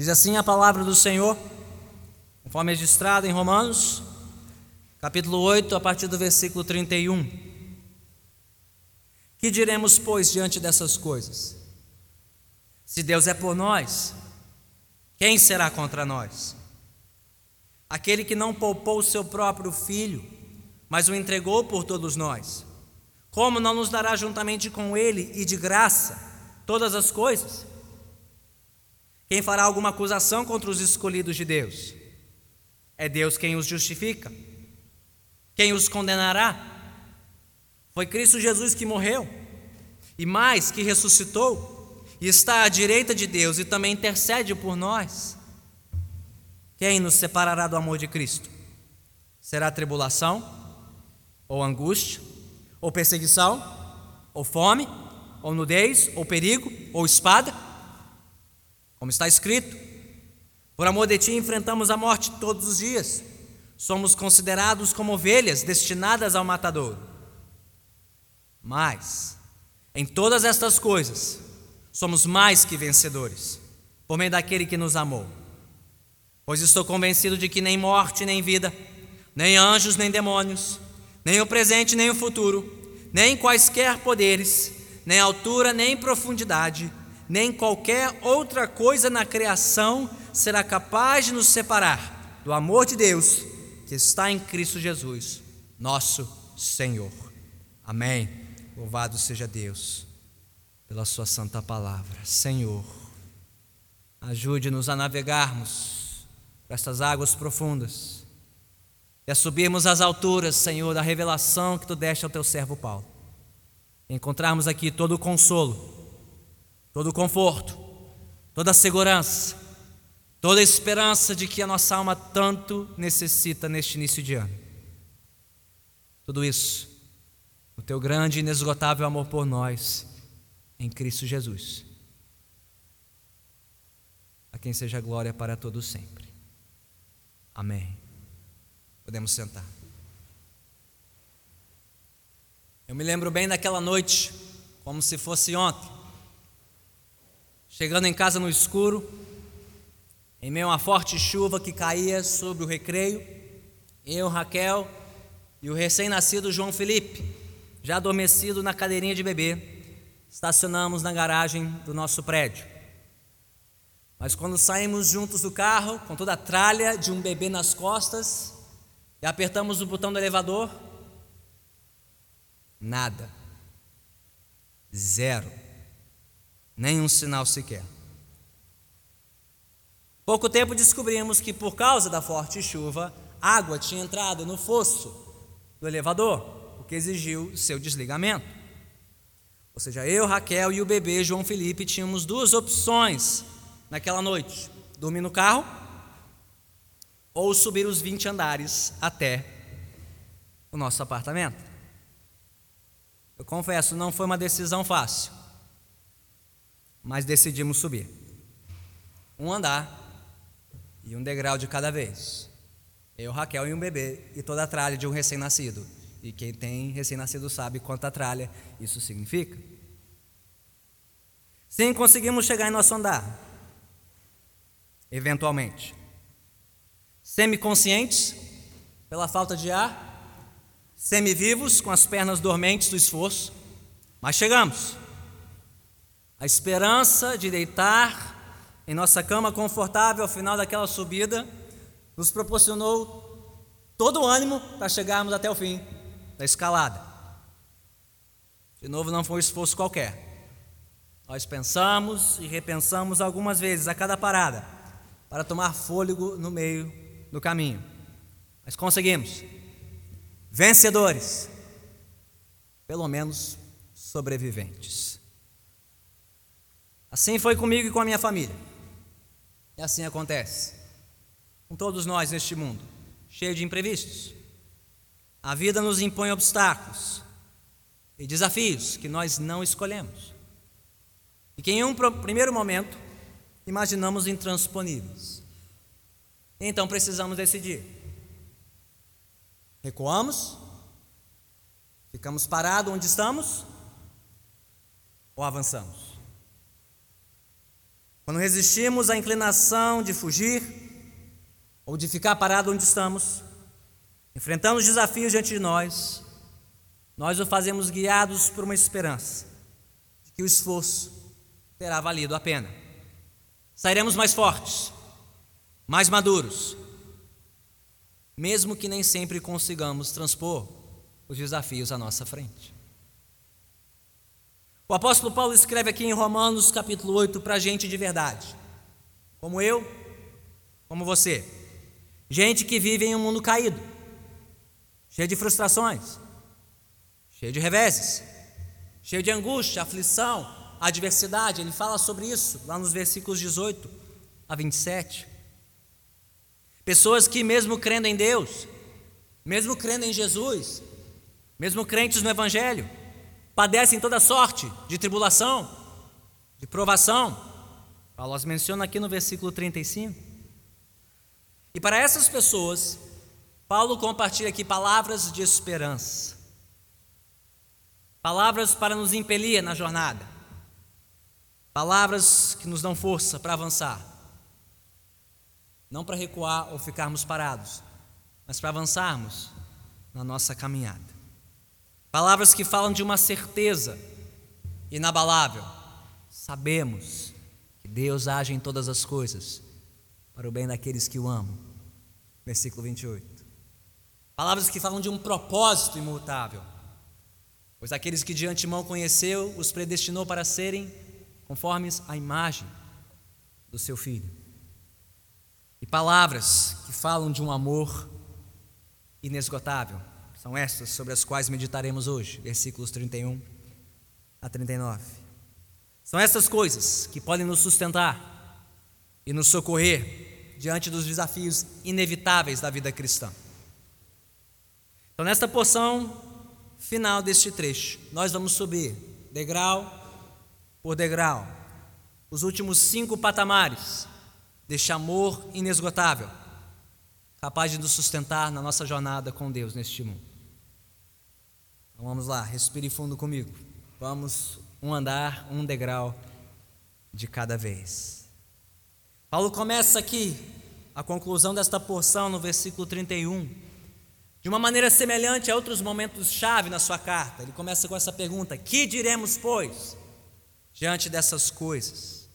Diz assim a palavra do Senhor, conforme registrado em Romanos, capítulo 8, a partir do versículo 31. Que diremos, pois, diante dessas coisas? Se Deus é por nós, quem será contra nós? Aquele que não poupou o seu próprio filho, mas o entregou por todos nós, como não nos dará juntamente com ele e de graça todas as coisas? Quem fará alguma acusação contra os escolhidos de Deus? É Deus quem os justifica. Quem os condenará? Foi Cristo Jesus que morreu, e mais, que ressuscitou, e está à direita de Deus e também intercede por nós. Quem nos separará do amor de Cristo? Será tribulação, ou angústia, ou perseguição, ou fome, ou nudez, ou perigo, ou espada? Como está escrito: Por amor de ti enfrentamos a morte todos os dias. Somos considerados como ovelhas destinadas ao matador. Mas, em todas estas coisas, somos mais que vencedores, por meio daquele que nos amou. Pois estou convencido de que nem morte, nem vida, nem anjos, nem demônios, nem o presente, nem o futuro, nem quaisquer poderes, nem altura, nem profundidade, nem qualquer outra coisa na criação será capaz de nos separar do amor de Deus que está em Cristo Jesus, nosso Senhor. Amém. Louvado seja Deus pela Sua santa palavra. Senhor, ajude-nos a navegarmos por estas águas profundas e a subirmos às alturas, Senhor, da revelação que Tu deste ao Teu servo Paulo. Encontrarmos aqui todo o consolo, todo o conforto, toda a segurança, toda a esperança de que a nossa alma tanto necessita neste início de ano. Tudo isso, o teu grande e inesgotável amor por nós, em Cristo Jesus. A quem seja glória para todos sempre. Amém. Podemos sentar. Eu me lembro bem daquela noite, como se fosse ontem. Chegando em casa no escuro, em meio a uma forte chuva que caía sobre o recreio, eu, Raquel e o recém-nascido João Felipe, já adormecido na cadeirinha de bebê, estacionamos na garagem do nosso prédio. Mas quando saímos juntos do carro, com toda a tralha de um bebê nas costas, e apertamos o botão do elevador, nada. Zero. Nenhum sinal sequer. Pouco tempo descobrimos que, por causa da forte chuva, água tinha entrado no fosso do elevador, o que exigiu seu desligamento. Ou seja, eu, Raquel e o bebê João Felipe tínhamos duas opções naquela noite: dormir no carro ou subir os 20 andares até o nosso apartamento. Eu confesso, não foi uma decisão fácil, mas decidimos subir. Um andar e um degrau de cada vez. Eu, Raquel e um bebê e toda a tralha de um recém-nascido. E quem tem recém-nascido sabe quanta tralha isso significa. Sim, conseguimos chegar em nosso andar. Eventualmente. Semiconscientes, pela falta de ar, semivivos, com as pernas dormentes do esforço, mas chegamos. A esperança de deitar em nossa cama confortável ao final daquela subida, nos proporcionou todo o ânimo para chegarmos até o fim da escalada. De novo, não foi um esforço qualquer. Nós pensamos e repensamos algumas vezes a cada parada para tomar fôlego no meio do caminho. Mas conseguimos. Vencedores. Pelo menos sobreviventes. Assim foi comigo e com a minha família. E assim acontece com todos nós neste mundo, cheio de imprevistos. A vida nos impõe obstáculos e desafios que nós não escolhemos. E que em um primeiro momento imaginamos intransponíveis. Então precisamos decidir. Recuamos? Ficamos parados onde estamos? Ou avançamos? Quando resistimos à inclinação de fugir ou de ficar parado onde estamos, enfrentando os desafios diante de nós, nós o fazemos guiados por uma esperança de que o esforço terá valido a pena. Sairemos mais fortes, mais maduros, mesmo que nem sempre consigamos transpor os desafios à nossa frente. O apóstolo Paulo escreve aqui em Romanos capítulo 8 para gente de verdade, como eu, como você, gente que vive em um mundo caído, cheio de frustrações, cheio de reveses, cheio de angústia, aflição, adversidade. Ele fala sobre isso lá nos versículos 18 a 27. Pessoas que, mesmo crendo em Deus, mesmo crendo em Jesus, mesmo crentes no Evangelho, padecem toda sorte de tribulação, de provação. Paulo as menciona aqui no versículo 35. E para essas pessoas, Paulo compartilha aqui palavras de esperança, palavras para nos impelir na jornada, palavras que nos dão força para avançar, não para recuar ou ficarmos parados, mas para avançarmos na nossa caminhada. Palavras que falam de uma certeza inabalável. Sabemos que Deus age em todas as coisas para o bem daqueles que o amam. Versículo 28. Palavras que falam de um propósito imutável. Pois aqueles que de antemão conheceu, os predestinou para serem conformes à imagem do seu filho. E palavras que falam de um amor inesgotável são estas sobre as quais meditaremos hoje, versículos 31 a 39. São essas coisas que podem nos sustentar e nos socorrer diante dos desafios inevitáveis da vida cristã. Então, nesta porção final deste trecho, nós vamos subir degrau por degrau, os últimos cinco patamares deste amor inesgotável, capaz de nos sustentar na nossa jornada com Deus neste mundo. Então vamos lá, respire fundo comigo. Vamos um andar, um degrau de cada vez. Paulo começa aqui a conclusão desta porção no versículo 31, de uma maneira semelhante a outros momentos-chave na sua carta. Ele começa com essa pergunta: Que diremos, pois, diante dessas coisas?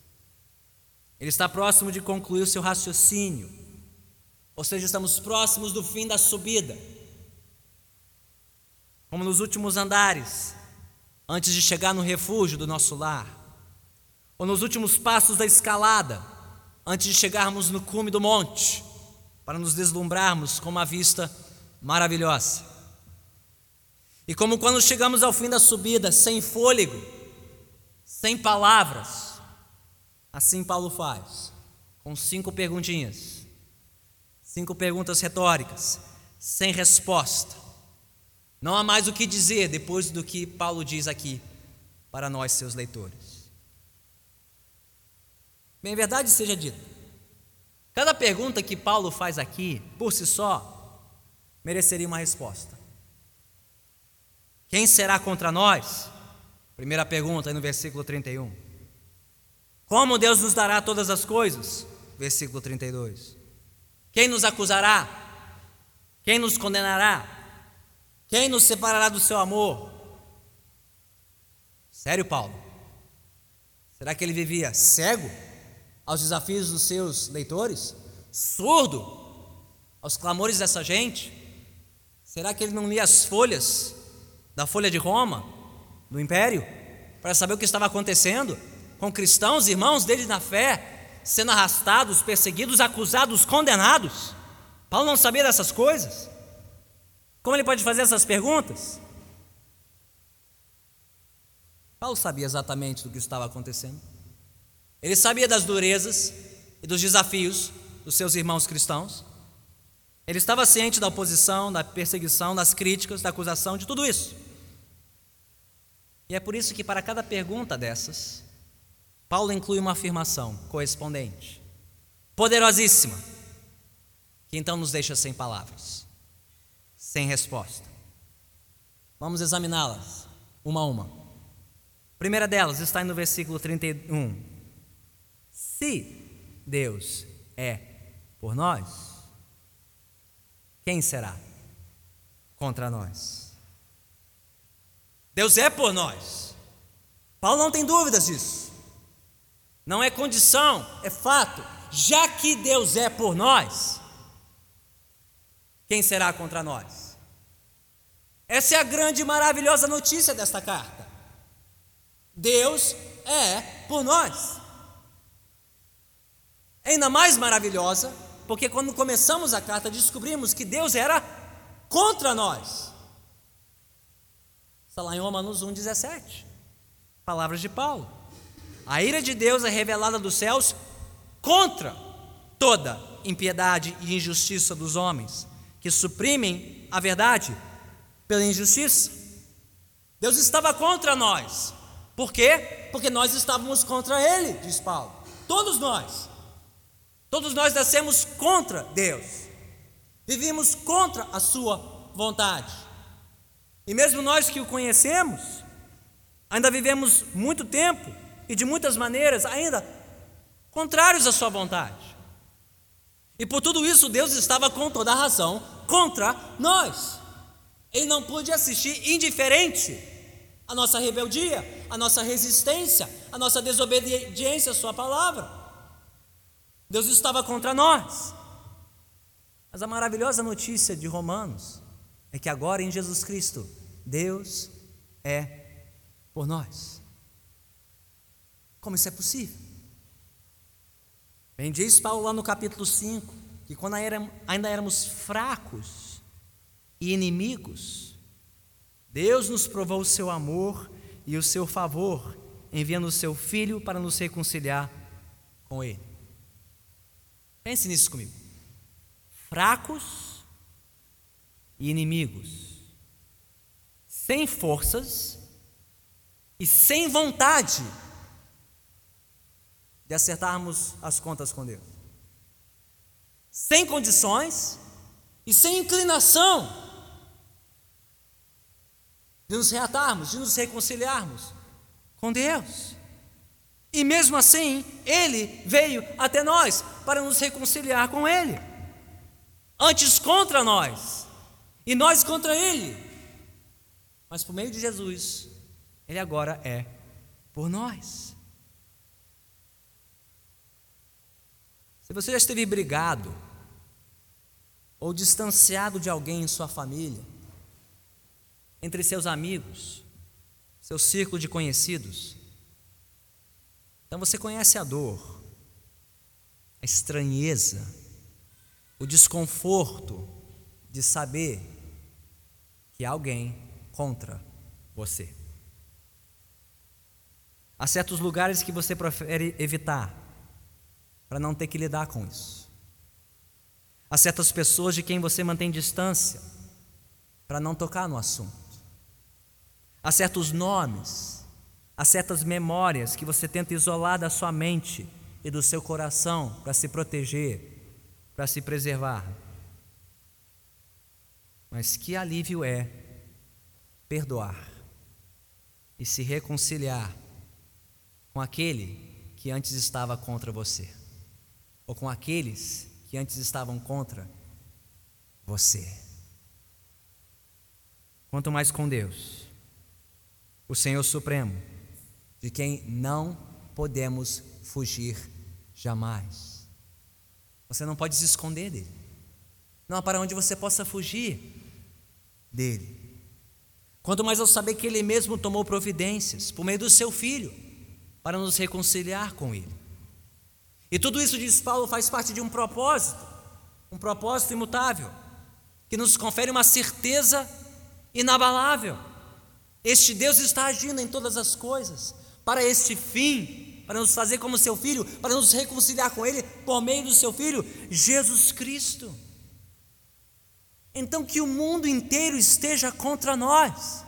Ele está próximo de concluir o seu raciocínio, ou seja, estamos próximos do fim da subida como nos últimos andares, antes de chegar no refúgio do nosso lar, ou nos últimos passos da escalada, antes de chegarmos no cume do monte, para nos deslumbrarmos com uma vista maravilhosa. E como quando chegamos ao fim da subida, sem fôlego, sem palavras, assim Paulo faz, com cinco perguntinhas, cinco perguntas retóricas, sem resposta não há mais o que dizer depois do que Paulo diz aqui para nós, seus leitores. Bem, verdade seja dita, cada pergunta que Paulo faz aqui, por si só, mereceria uma resposta. Quem será contra nós? Primeira pergunta aí no versículo 31. Como Deus nos dará todas as coisas? Versículo 32. Quem nos acusará? Quem nos condenará? Quem nos separará do seu amor? Sério, Paulo? Será que ele vivia cego aos desafios dos seus leitores? Surdo aos clamores dessa gente? Será que ele não lia as folhas da Folha de Roma, do Império, para saber o que estava acontecendo com cristãos, irmãos dele na fé, sendo arrastados, perseguidos, acusados, condenados? Paulo não sabia dessas coisas? Como ele pode fazer essas perguntas? Paulo sabia exatamente do que estava acontecendo. Ele sabia das durezas e dos desafios dos seus irmãos cristãos. Ele estava ciente da oposição, da perseguição, das críticas, da acusação, de tudo isso. E é por isso que, para cada pergunta dessas, Paulo inclui uma afirmação correspondente, poderosíssima, que então nos deixa sem palavras sem resposta. Vamos examiná-las uma a uma. A primeira delas está no versículo 31. Se Deus é por nós, quem será contra nós? Deus é por nós. Paulo não tem dúvidas disso. Não é condição, é fato. Já que Deus é por nós, quem será contra nós? Essa é a grande e maravilhosa notícia desta carta. Deus é por nós. É ainda mais maravilhosa, porque quando começamos a carta descobrimos que Deus era contra nós. Está lá em Romanos 1,17. Palavras de Paulo. A ira de Deus é revelada dos céus contra toda impiedade e injustiça dos homens, que suprimem a verdade pela injustiça. Deus estava contra nós. Por quê? Porque nós estávamos contra Ele, diz Paulo. Todos nós. Todos nós nascemos contra Deus. Vivimos contra a Sua vontade. E mesmo nós que o conhecemos, ainda vivemos muito tempo e de muitas maneiras ainda contrários à sua vontade. E por tudo isso, Deus estava com toda a razão contra nós. Ele não pôde assistir indiferente à nossa rebeldia, à nossa resistência, à nossa desobediência à Sua palavra. Deus estava contra nós. Mas a maravilhosa notícia de Romanos é que agora em Jesus Cristo, Deus é por nós. Como isso é possível? Bem, diz Paulo lá no capítulo 5 que quando ainda éramos fracos e inimigos, Deus nos provou o seu amor e o seu favor, enviando o seu Filho para nos reconciliar com Ele. Pense nisso comigo. Fracos e inimigos, sem forças e sem vontade de acertarmos as contas com Deus. Sem condições e sem inclinação de nos reatarmos, de nos reconciliarmos com Deus. E mesmo assim, Ele veio até nós para nos reconciliar com Ele. Antes contra nós, e nós contra Ele. Mas por meio de Jesus, Ele agora é por nós. Se você já esteve brigado ou distanciado de alguém em sua família, entre seus amigos, seu círculo de conhecidos, então você conhece a dor, a estranheza, o desconforto de saber que há alguém contra você. Há certos lugares que você prefere evitar para não ter que lidar com isso. Há certas pessoas de quem você mantém distância para não tocar no assunto. Há certos nomes, há certas memórias que você tenta isolar da sua mente e do seu coração para se proteger, para se preservar. Mas que alívio é perdoar e se reconciliar com aquele que antes estava contra você ou com aqueles que antes estavam contra você. Quanto mais com Deus, o Senhor Supremo, de quem não podemos fugir jamais. Você não pode se esconder dele. Não há para onde você possa fugir dele. Quanto mais ao saber que ele mesmo tomou providências por meio do seu filho para nos reconciliar com ele. E tudo isso, diz Paulo, faz parte de um propósito, um propósito imutável, que nos confere uma certeza inabalável. Este Deus está agindo em todas as coisas para este fim, para nos fazer como seu filho, para nos reconciliar com Ele por meio do seu filho, Jesus Cristo. Então, que o mundo inteiro esteja contra nós.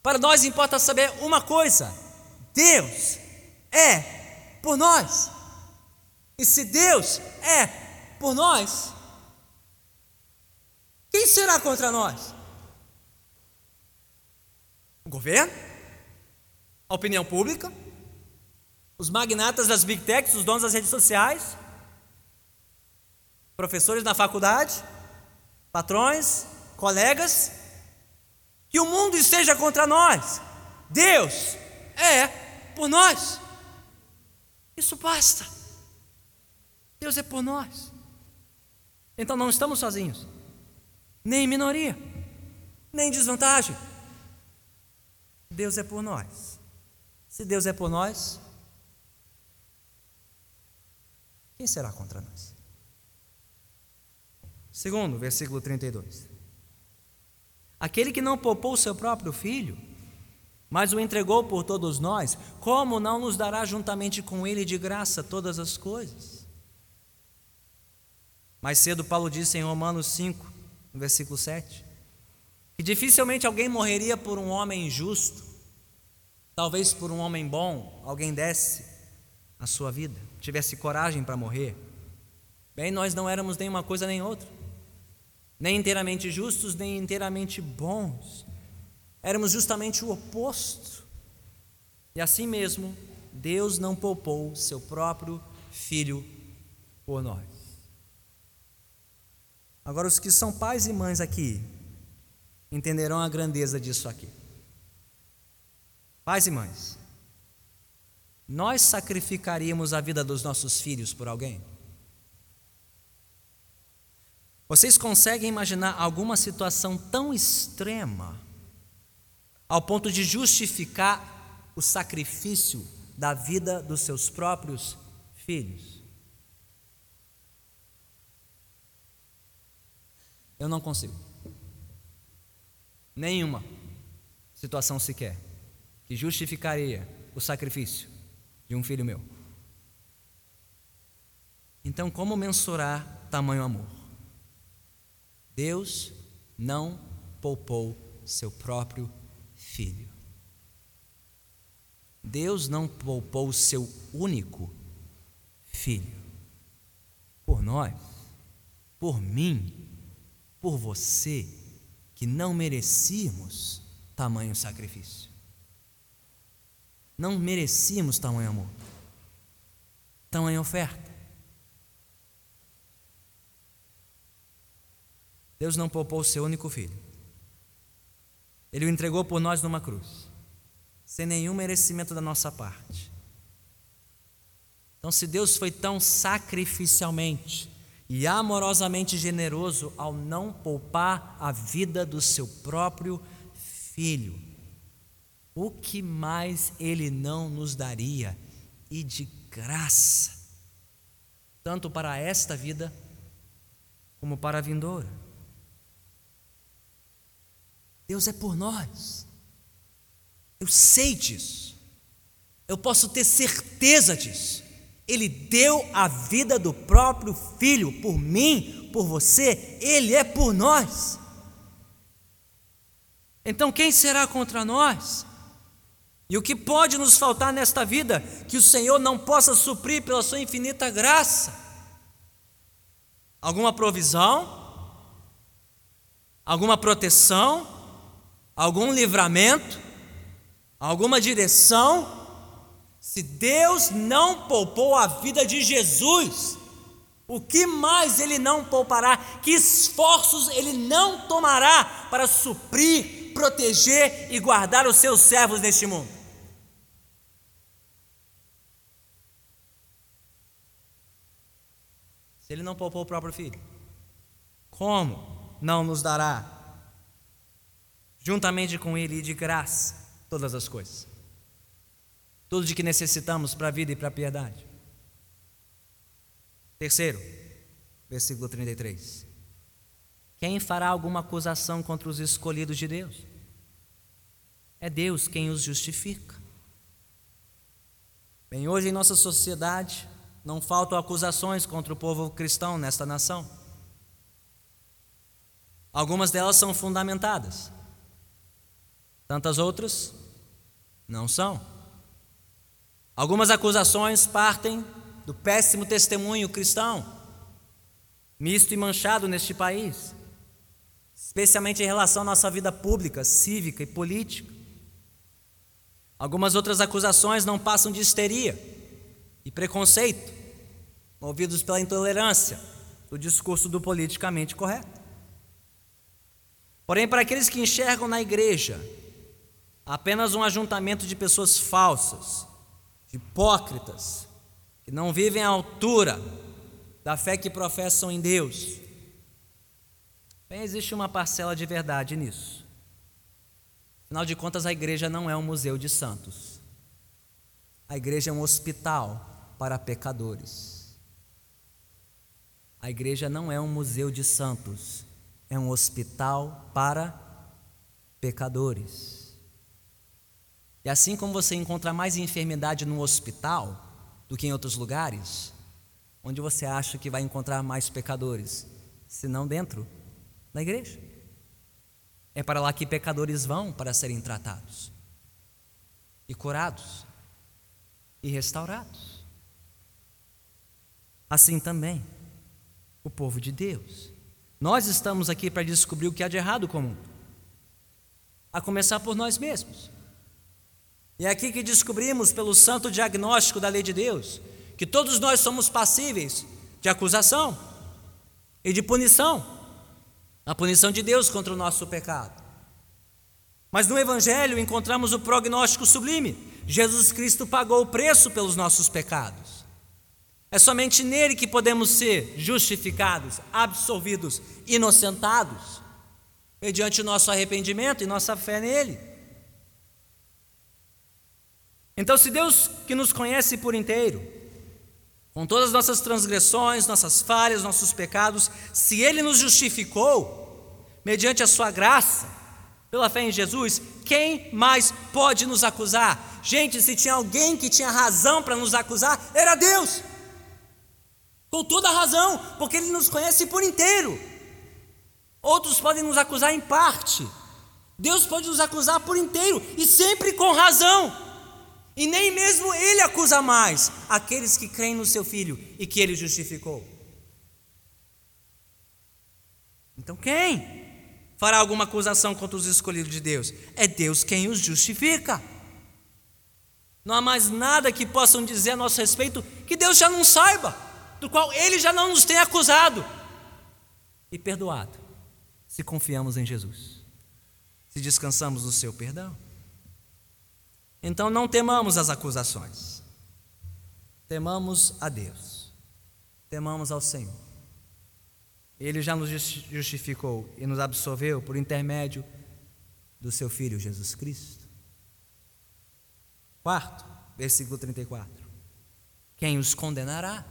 Para nós importa saber uma coisa: Deus é por nós. E se Deus é por nós, quem será contra nós? O governo? A opinião pública? os magnatas das big techs, os donos das redes sociais, professores na faculdade, patrões, colegas, que o mundo esteja contra nós. Deus é por nós. Isso basta. Deus é por nós. Então não estamos sozinhos, nem em minoria, nem em desvantagem. Deus é por nós. Se Deus é por nós, quem será contra nós? Segundo, versículo 32. Aquele que não poupou seu próprio filho, mas o entregou por todos nós, como não nos dará juntamente com ele de graça todas as coisas? Mais cedo, Paulo disse em Romanos 5, no versículo 7, que dificilmente alguém morreria por um homem injusto, talvez por um homem bom, alguém desse a sua vida, tivesse coragem para morrer. Bem, nós não éramos nem uma coisa nem outra nem inteiramente justos, nem inteiramente bons. Éramos justamente o oposto. E assim mesmo, Deus não poupou seu próprio filho por nós. Agora, os que são pais e mães aqui entenderão a grandeza disso aqui. Pais e mães, nós sacrificaríamos a vida dos nossos filhos por alguém? Vocês conseguem imaginar alguma situação tão extrema ao ponto de justificar o sacrifício da vida dos seus próprios filhos? Eu não consigo. Nenhuma situação sequer que justificaria o sacrifício de um filho meu. Então, como mensurar tamanho amor? Deus não poupou seu próprio filho. Deus não poupou seu único filho. Por nós, por mim, por você, que não merecíamos tamanho sacrifício. Não merecíamos tamanho amor, tamanho oferta. Deus não poupou o seu único filho. Ele o entregou por nós numa cruz, sem nenhum merecimento da nossa parte. Então, se Deus foi tão sacrificialmente e amorosamente generoso ao não poupar a vida do seu próprio filho, o que mais ele não nos daria e de graça, tanto para esta vida como para a vindoura? Deus é por nós. Eu sei disso. Eu posso ter certeza disso. Ele deu a vida do próprio filho por mim, por você, ele é por nós. Então quem será contra nós? E o que pode nos faltar nesta vida que o Senhor não possa suprir pela sua infinita graça? Alguma provisão? Alguma proteção? algum livramento, alguma direção, se Deus não poupou a vida de Jesus, o que mais Ele não poupará? Que esforços Ele não tomará para suprir, proteger e guardar os seus servos neste mundo? Se Ele não poupou o próprio filho, como não nos dará juntamente com Ele e de graça todas as coisas. Tudo de que necessitamos para a vida e para a piedade. Terceiro, versículo 33. Quem fará alguma acusação contra os escolhidos de Deus? É Deus quem os justifica. Bem, hoje em nossa sociedade não faltam acusações contra o povo cristão nesta nação. Algumas delas são fundamentadas. Tantas outras não são. Algumas acusações partem do péssimo testemunho cristão, misto e manchado neste país, especialmente em relação à nossa vida pública, cívica e política. Algumas outras acusações não passam de histeria, e preconceito, movidos pela intolerância do discurso do politicamente correto. Porém, para aqueles que enxergam na igreja apenas um ajuntamento de pessoas falsas, hipócritas, que não vivem à altura da fé que professam em Deus, bem, existe uma parcela de verdade nisso. Afinal de contas, a igreja não é um museu de santos. A igreja é um hospital para pecadores. A igreja não é um museu de santos, é um hospital para pecadores. E assim como você encontra mais enfermidade no hospital do que em outros lugares, onde você acha que vai encontrar mais pecadores, se não dentro da igreja. É para lá que pecadores vão para serem tratados e curados e restaurados. Assim também o povo de Deus. Nós estamos aqui para descobrir o que há de errado com o mundo, a começar por nós mesmos. E é aqui que descobrimos, pelo santo diagnóstico da lei de Deus, que todos nós somos passíveis de acusação e de punição a punição de Deus contra o nosso pecado. Mas no Evangelho encontramos o prognóstico sublime: Jesus Cristo pagou o preço pelos nossos pecados. É somente nele que podemos ser justificados, absolvidos, inocentados, mediante nosso arrependimento e nossa fé nele. Então, se Deus que nos conhece por inteiro, com todas as nossas transgressões, nossas falhas, nossos pecados, se Ele nos justificou, mediante a Sua graça, pela fé em Jesus, quem mais pode nos acusar? Gente, se tinha alguém que tinha razão para nos acusar, era Deus. Com toda razão, porque Ele nos conhece por inteiro. Outros podem nos acusar em parte. Deus pode nos acusar por inteiro e sempre com razão. E nem mesmo ele acusa mais aqueles que creem no seu filho e que ele justificou. Então quem fará alguma acusação contra os escolhidos de Deus? É Deus quem os justifica. Não há mais nada que possam dizer a nosso respeito que Deus já não saiba, do qual ele já não nos tem acusado e perdoado, se confiamos em Jesus, se descansamos no seu perdão. Então não temamos as acusações, temamos a Deus, temamos ao Senhor. Ele já nos justificou e nos absolveu por intermédio do seu Filho Jesus Cristo. Quarto, versículo 34. Quem os condenará?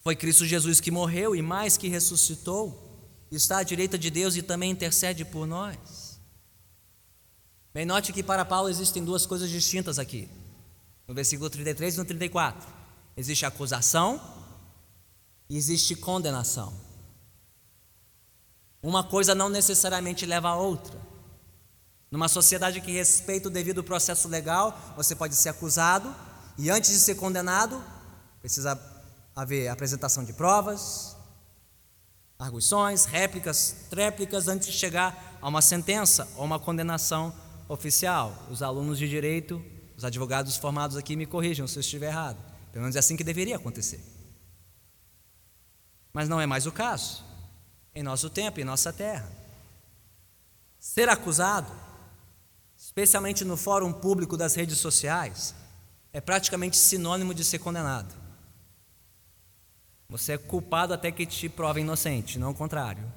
Foi Cristo Jesus que morreu e mais que ressuscitou, está à direita de Deus e também intercede por nós. Bem, note que para Paulo existem duas coisas distintas aqui. No versículo 33 e no 34. Existe acusação e existe condenação. Uma coisa não necessariamente leva a outra. Numa sociedade que respeita o devido processo legal, você pode ser acusado e antes de ser condenado, precisa haver apresentação de provas, arguições, réplicas, tréplicas antes de chegar a uma sentença ou uma condenação oficial. Os alunos de direito, os advogados formados aqui me corrijam se eu estiver errado. Pelo menos é assim que deveria acontecer. Mas não é mais o caso. Em nosso tempo, em nossa terra. Ser acusado, especialmente no fórum público das redes sociais, é praticamente sinônimo de ser condenado. Você é culpado até que te prove inocente, não o contrário.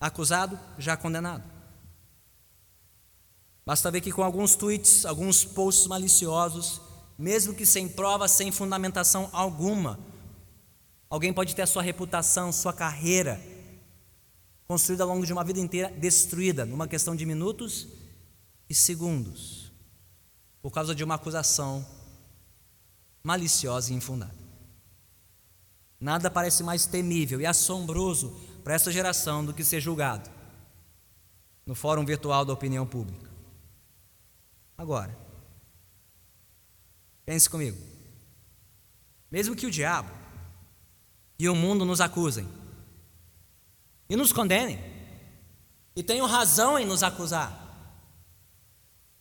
Acusado, já condenado. Basta ver que com alguns tweets, alguns posts maliciosos, mesmo que sem prova, sem fundamentação alguma, alguém pode ter a sua reputação, sua carreira construída ao longo de uma vida inteira destruída numa questão de minutos e segundos, por causa de uma acusação maliciosa e infundada. Nada parece mais temível e assombroso para essa geração do que ser julgado no fórum virtual da opinião pública. Agora, pense comigo. Mesmo que o diabo e o mundo nos acusem e nos condenem, e tenham razão em nos acusar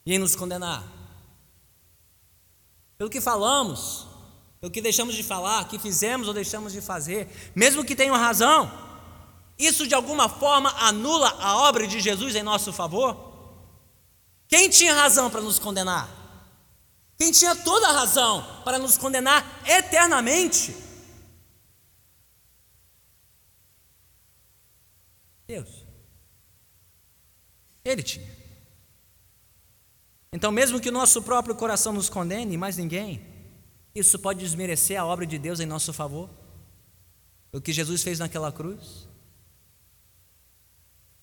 e em nos condenar, pelo que falamos, pelo que deixamos de falar, que fizemos ou deixamos de fazer, mesmo que tenham razão, isso de alguma forma anula a obra de Jesus em nosso favor? Quem tinha razão para nos condenar? Quem tinha toda a razão para nos condenar eternamente? Deus. Ele tinha. Então, mesmo que o nosso próprio coração nos condene, mais ninguém, isso pode desmerecer a obra de Deus em nosso favor? O que Jesus fez naquela cruz?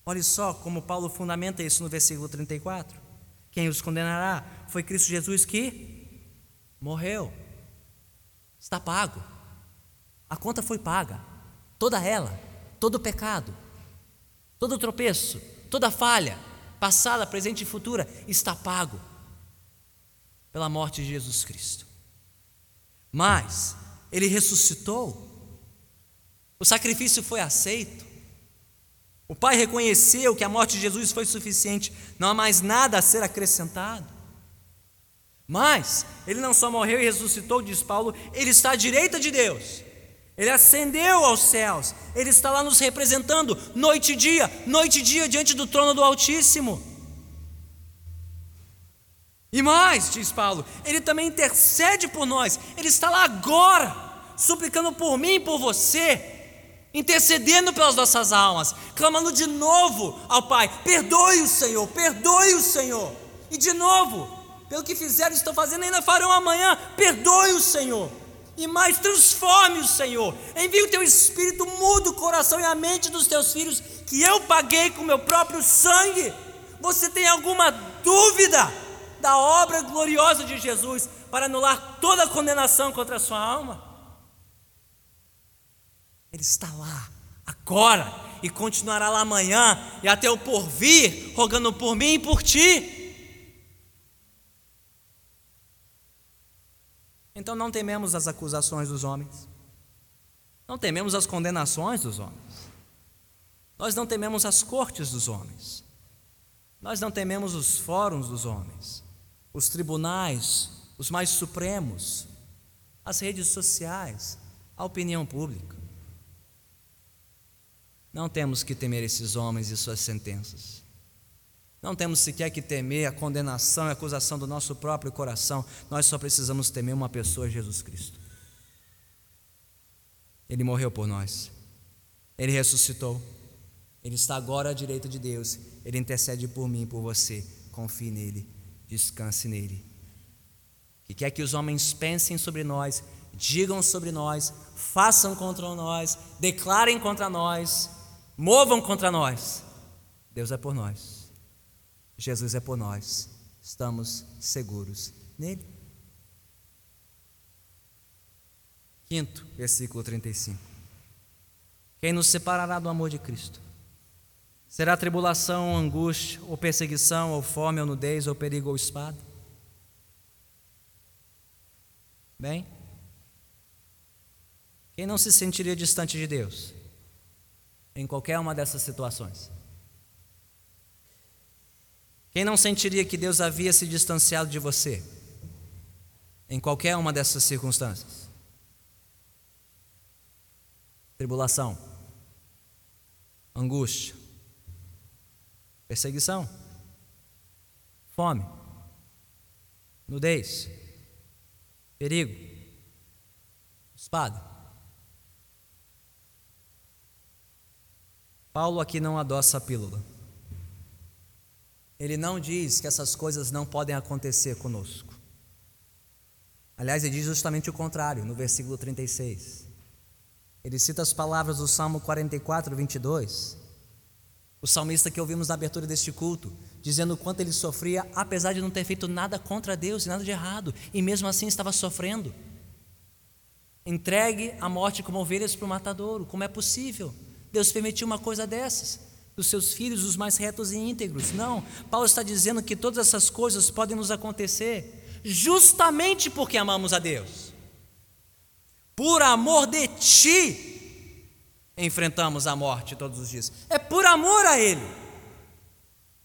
Olhe só como Paulo fundamenta isso no versículo 34. Quem os condenará? Foi Cristo Jesus que morreu. Está pago. A conta foi paga. Toda ela, todo pecado, todo tropeço, toda falha, passada, presente e futura, está pago pela morte de Jesus Cristo. Mas ele ressuscitou, o sacrifício foi aceito, o Pai reconheceu que a morte de Jesus foi suficiente, não há mais nada a ser acrescentado. Mas ele não só morreu e ressuscitou, diz Paulo, ele está à direita de Deus. Ele ascendeu aos céus, ele está lá nos representando, noite e dia, noite e dia diante do trono do Altíssimo. E mais, diz Paulo, ele também intercede por nós, ele está lá agora, suplicando por mim e por você, intercedendo pelas nossas almas, clamando de novo ao Pai: perdoe o Senhor, perdoe o Senhor. E de novo, pelo que fizeram, estão fazendo, ainda farão amanhã, perdoe o Senhor e mais transforme o Senhor. Envie o teu espírito, muda o coração e a mente dos teus filhos, que eu paguei com meu próprio sangue. Você tem alguma dúvida da obra gloriosa de Jesus para anular toda condenação contra a sua alma? Ele está lá, agora, e continuará lá amanhã e até o porvir, rogando por mim e por ti. Então não tememos as acusações dos homens, não tememos as condenações dos homens, nós não tememos as cortes dos homens, nós não tememos os fóruns dos homens, os tribunais, os mais supremos, as redes sociais, a opinião pública. Não temos que temer esses homens e suas sentenças. Não temos sequer que temer a condenação e a acusação do nosso próprio coração, nós só precisamos temer uma pessoa, Jesus Cristo. Ele morreu por nós, ele ressuscitou, ele está agora à direita de Deus, ele intercede por mim por você. Confie nele, descanse nele. Que quer que os homens pensem sobre nós, digam sobre nós, façam contra nós, declarem contra nós, movam contra nós. Deus é por nós. Jesus é por nós, estamos seguros nele. Quinto, versículo 35. Quem nos separará do amor de Cristo? Será tribulação, angústia, ou perseguição, ou fome, ou nudez, ou perigo, ou espada? Bem, quem não se sentiria distante de Deus em qualquer uma dessas situações? Quem não sentiria que Deus havia se distanciado de você em qualquer uma dessas circunstâncias? Tribulação, angústia, perseguição, fome, nudez, perigo, espada. Paulo aqui não adoça a pílula. Ele não diz que essas coisas não podem acontecer conosco. Aliás, ele diz justamente o contrário, no versículo 36. Ele cita as palavras do Salmo 44, 22. O salmista que ouvimos na abertura deste culto, dizendo o quanto ele sofria, apesar de não ter feito nada contra Deus e nada de errado, e mesmo assim estava sofrendo. Entregue a morte como ovelhas para o matadouro, como é possível? Deus permitiu uma coisa dessas dos seus filhos, os mais retos e íntegros. Não, Paulo está dizendo que todas essas coisas podem nos acontecer justamente porque amamos a Deus. Por amor de ti, enfrentamos a morte todos os dias. É por amor a Ele,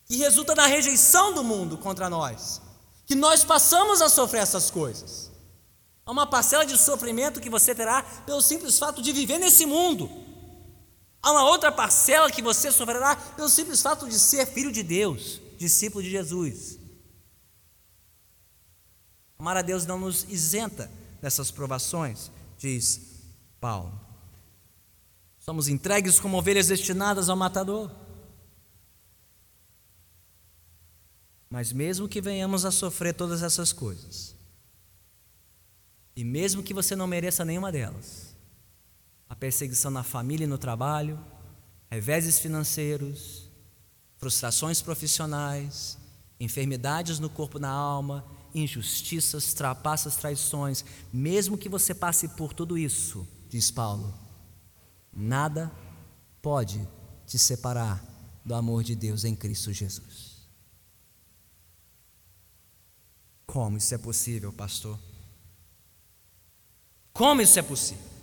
que resulta na rejeição do mundo contra nós, que nós passamos a sofrer essas coisas. Há uma parcela de sofrimento que você terá pelo simples fato de viver nesse mundo. Há uma outra parcela que você sofrerá pelo simples fato de ser filho de Deus, discípulo de Jesus. Amar a Deus não nos isenta dessas provações, diz Paulo. Somos entregues como ovelhas destinadas ao matador. Mas mesmo que venhamos a sofrer todas essas coisas, e mesmo que você não mereça nenhuma delas, a perseguição na família e no trabalho, reveses financeiros, frustrações profissionais, enfermidades no corpo e na alma, injustiças, trapaças, traições, mesmo que você passe por tudo isso, diz Paulo, nada pode te separar do amor de Deus em Cristo Jesus. Como isso é possível, pastor? Como isso é possível?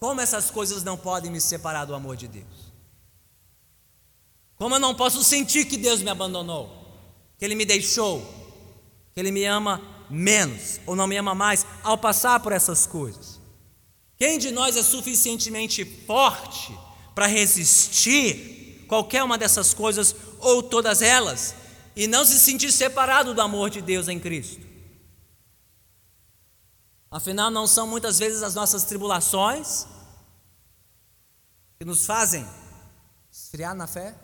Como essas coisas não podem me separar do amor de Deus? Como eu não posso sentir que Deus me abandonou, que Ele me deixou, que Ele me ama menos ou não me ama mais ao passar por essas coisas? Quem de nós é suficientemente forte para resistir qualquer uma dessas coisas ou todas elas e não se sentir separado do amor de Deus em Cristo? Afinal, não são muitas vezes as nossas tribulações que nos fazem esfriar na fé,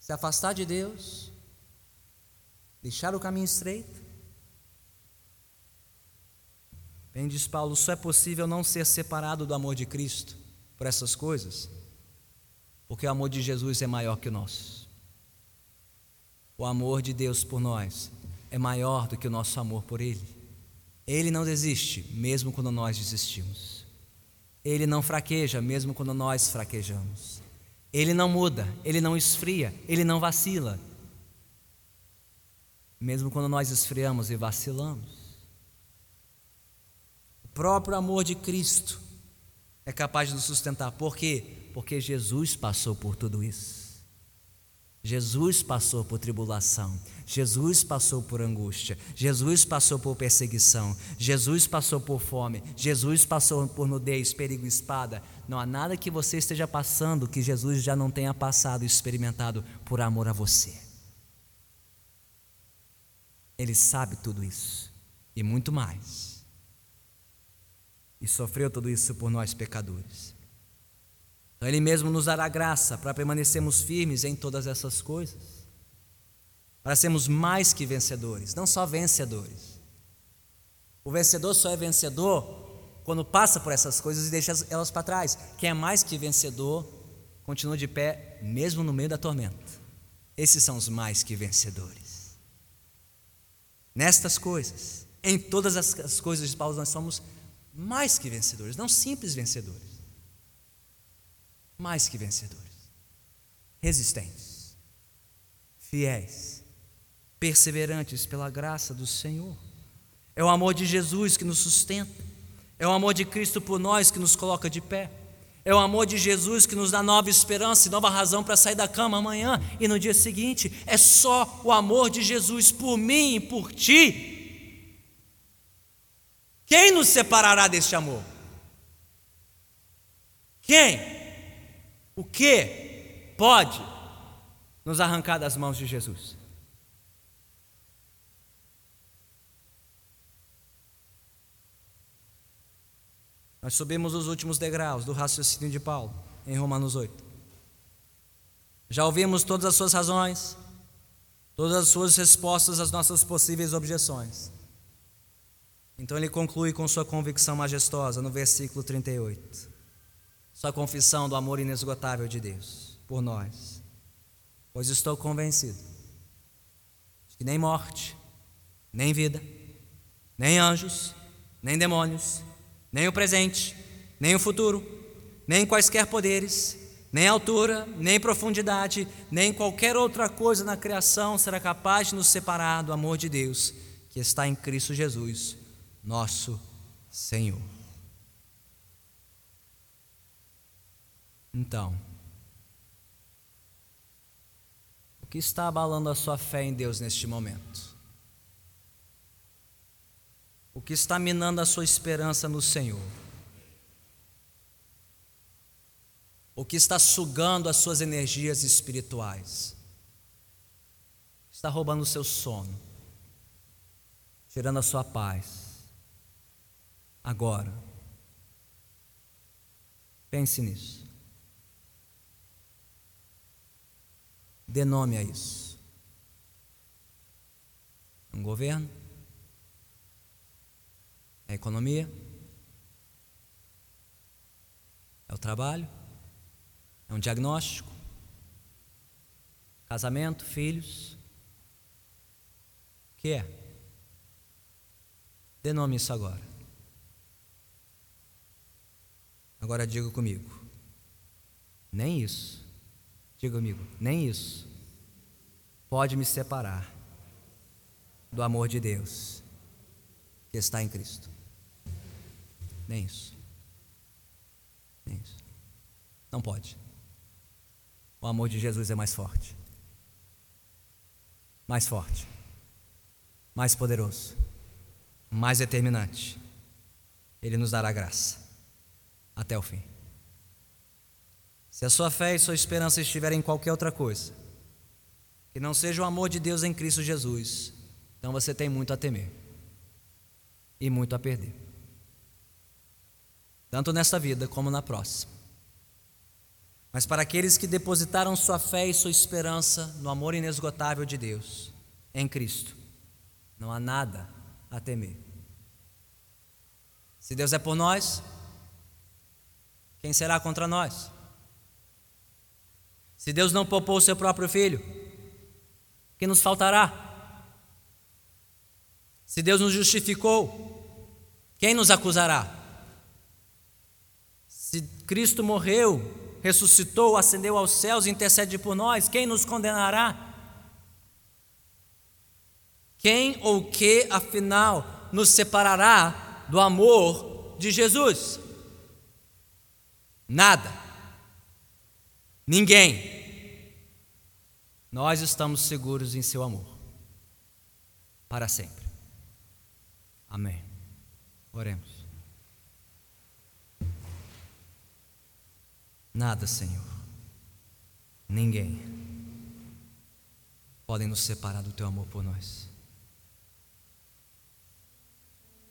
se afastar de Deus, deixar o caminho estreito. Bem, diz Paulo, só é possível não ser separado do amor de Cristo por essas coisas, porque o amor de Jesus é maior que o nosso. O amor de Deus por nós é maior do que o nosso amor por Ele. Ele não desiste, mesmo quando nós desistimos. Ele não fraqueja, mesmo quando nós fraquejamos. Ele não muda, ele não esfria, ele não vacila. Mesmo quando nós esfriamos e vacilamos. O próprio amor de Cristo é capaz de nos sustentar. Por quê? Porque Jesus passou por tudo isso. Jesus passou por tribulação, Jesus passou por angústia, Jesus passou por perseguição, Jesus passou por fome, Jesus passou por nudez, perigo e espada. Não há nada que você esteja passando que Jesus já não tenha passado e experimentado por amor a você. Ele sabe tudo isso e muito mais. E sofreu tudo isso por nós pecadores. Então Ele mesmo nos dará graça para permanecermos firmes em todas essas coisas, para sermos mais que vencedores, não só vencedores. O vencedor só é vencedor quando passa por essas coisas e deixa elas para trás. Quem é mais que vencedor continua de pé, mesmo no meio da tormenta. Esses são os mais que vencedores. Nestas coisas, em todas as coisas de Paulo, nós somos mais que vencedores, não simples vencedores mais que vencedores, resistentes, fiéis, perseverantes pela graça do Senhor. É o amor de Jesus que nos sustenta, é o amor de Cristo por nós que nos coloca de pé. É o amor de Jesus que nos dá nova esperança e nova razão para sair da cama amanhã e no dia seguinte. É só o amor de Jesus por mim e por ti. Quem nos separará deste amor? Quem? O que pode nos arrancar das mãos de Jesus? Nós subimos os últimos degraus do raciocínio de Paulo em Romanos 8. Já ouvimos todas as suas razões, todas as suas respostas às nossas possíveis objeções. Então ele conclui com sua convicção majestosa no versículo 38 sua confissão do amor inesgotável de Deus por nós. Pois estou convencido de que nem morte, nem vida, nem anjos, nem demônios, nem o presente, nem o futuro, nem quaisquer poderes, nem altura, nem profundidade, nem qualquer outra coisa na criação será capaz de nos separar do amor de Deus que está em Cristo Jesus, nosso Senhor. Então, o que está abalando a sua fé em Deus neste momento? O que está minando a sua esperança no Senhor? O que está sugando as suas energias espirituais? Está roubando o seu sono, tirando a sua paz. Agora, pense nisso. Dê nome a isso. Um governo? É a economia? É o trabalho? É um diagnóstico? Casamento, filhos? O que é? Dê nome isso agora. Agora diga comigo. Nem isso. Diga comigo, nem isso pode me separar do amor de Deus que está em Cristo. Nem isso. Nem isso. Não pode. O amor de Jesus é mais forte. Mais forte. Mais poderoso. Mais determinante. Ele nos dará graça. Até o fim. Se a sua fé e sua esperança estiverem em qualquer outra coisa, que não seja o amor de Deus em Cristo Jesus, então você tem muito a temer e muito a perder, tanto nesta vida como na próxima. Mas para aqueles que depositaram sua fé e sua esperança no amor inesgotável de Deus, em Cristo, não há nada a temer. Se Deus é por nós, quem será contra nós? Se Deus não poupou o seu próprio filho, que nos faltará? Se Deus nos justificou, quem nos acusará? Se Cristo morreu, ressuscitou, ascendeu aos céus, intercede por nós, quem nos condenará? Quem ou que, afinal, nos separará do amor de Jesus? Nada. Ninguém. Nós estamos seguros em seu amor. Para sempre. Amém. Oremos. Nada, Senhor. Ninguém podem nos separar do teu amor por nós.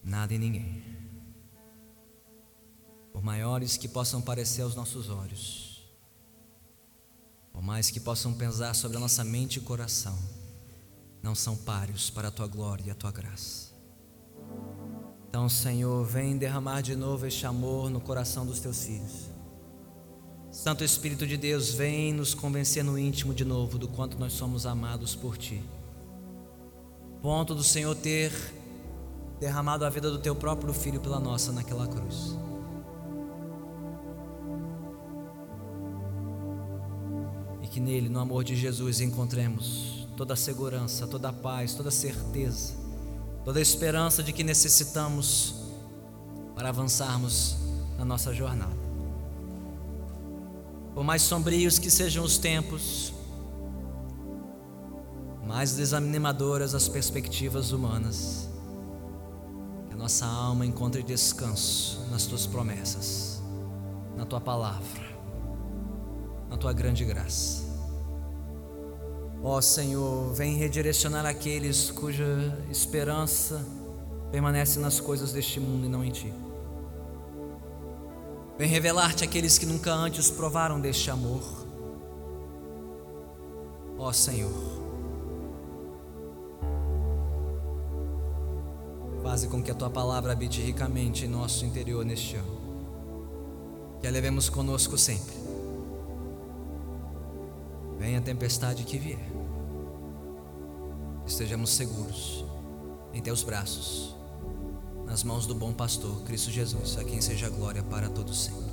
Nada e ninguém. Por maiores que possam parecer aos nossos olhos por mais que possam pesar sobre a nossa mente e coração, não são páreos para a tua glória e a tua graça. Então, Senhor, vem derramar de novo este amor no coração dos teus filhos. Santo Espírito de Deus, vem nos convencer no íntimo de novo do quanto nós somos amados por Ti. Ponto do Senhor ter derramado a vida do Teu próprio Filho pela nossa naquela cruz. Que nele, no amor de Jesus, encontremos toda a segurança, toda a paz, toda a certeza, toda a esperança de que necessitamos para avançarmos na nossa jornada. Por mais sombrios que sejam os tempos, mais desanimadoras as perspectivas humanas, que a nossa alma encontre descanso nas tuas promessas, na tua palavra, na tua grande graça. Ó Senhor, vem redirecionar aqueles cuja esperança permanece nas coisas deste mundo e não em Ti. Vem revelar-te aqueles que nunca antes provaram deste amor. Ó Senhor, faze com que a Tua palavra habite ricamente em nosso interior neste ano. Que a levemos conosco sempre. Venha a tempestade que vier estejamos seguros em teus braços, nas mãos do bom pastor Cristo Jesus, a quem seja glória para todos sempre.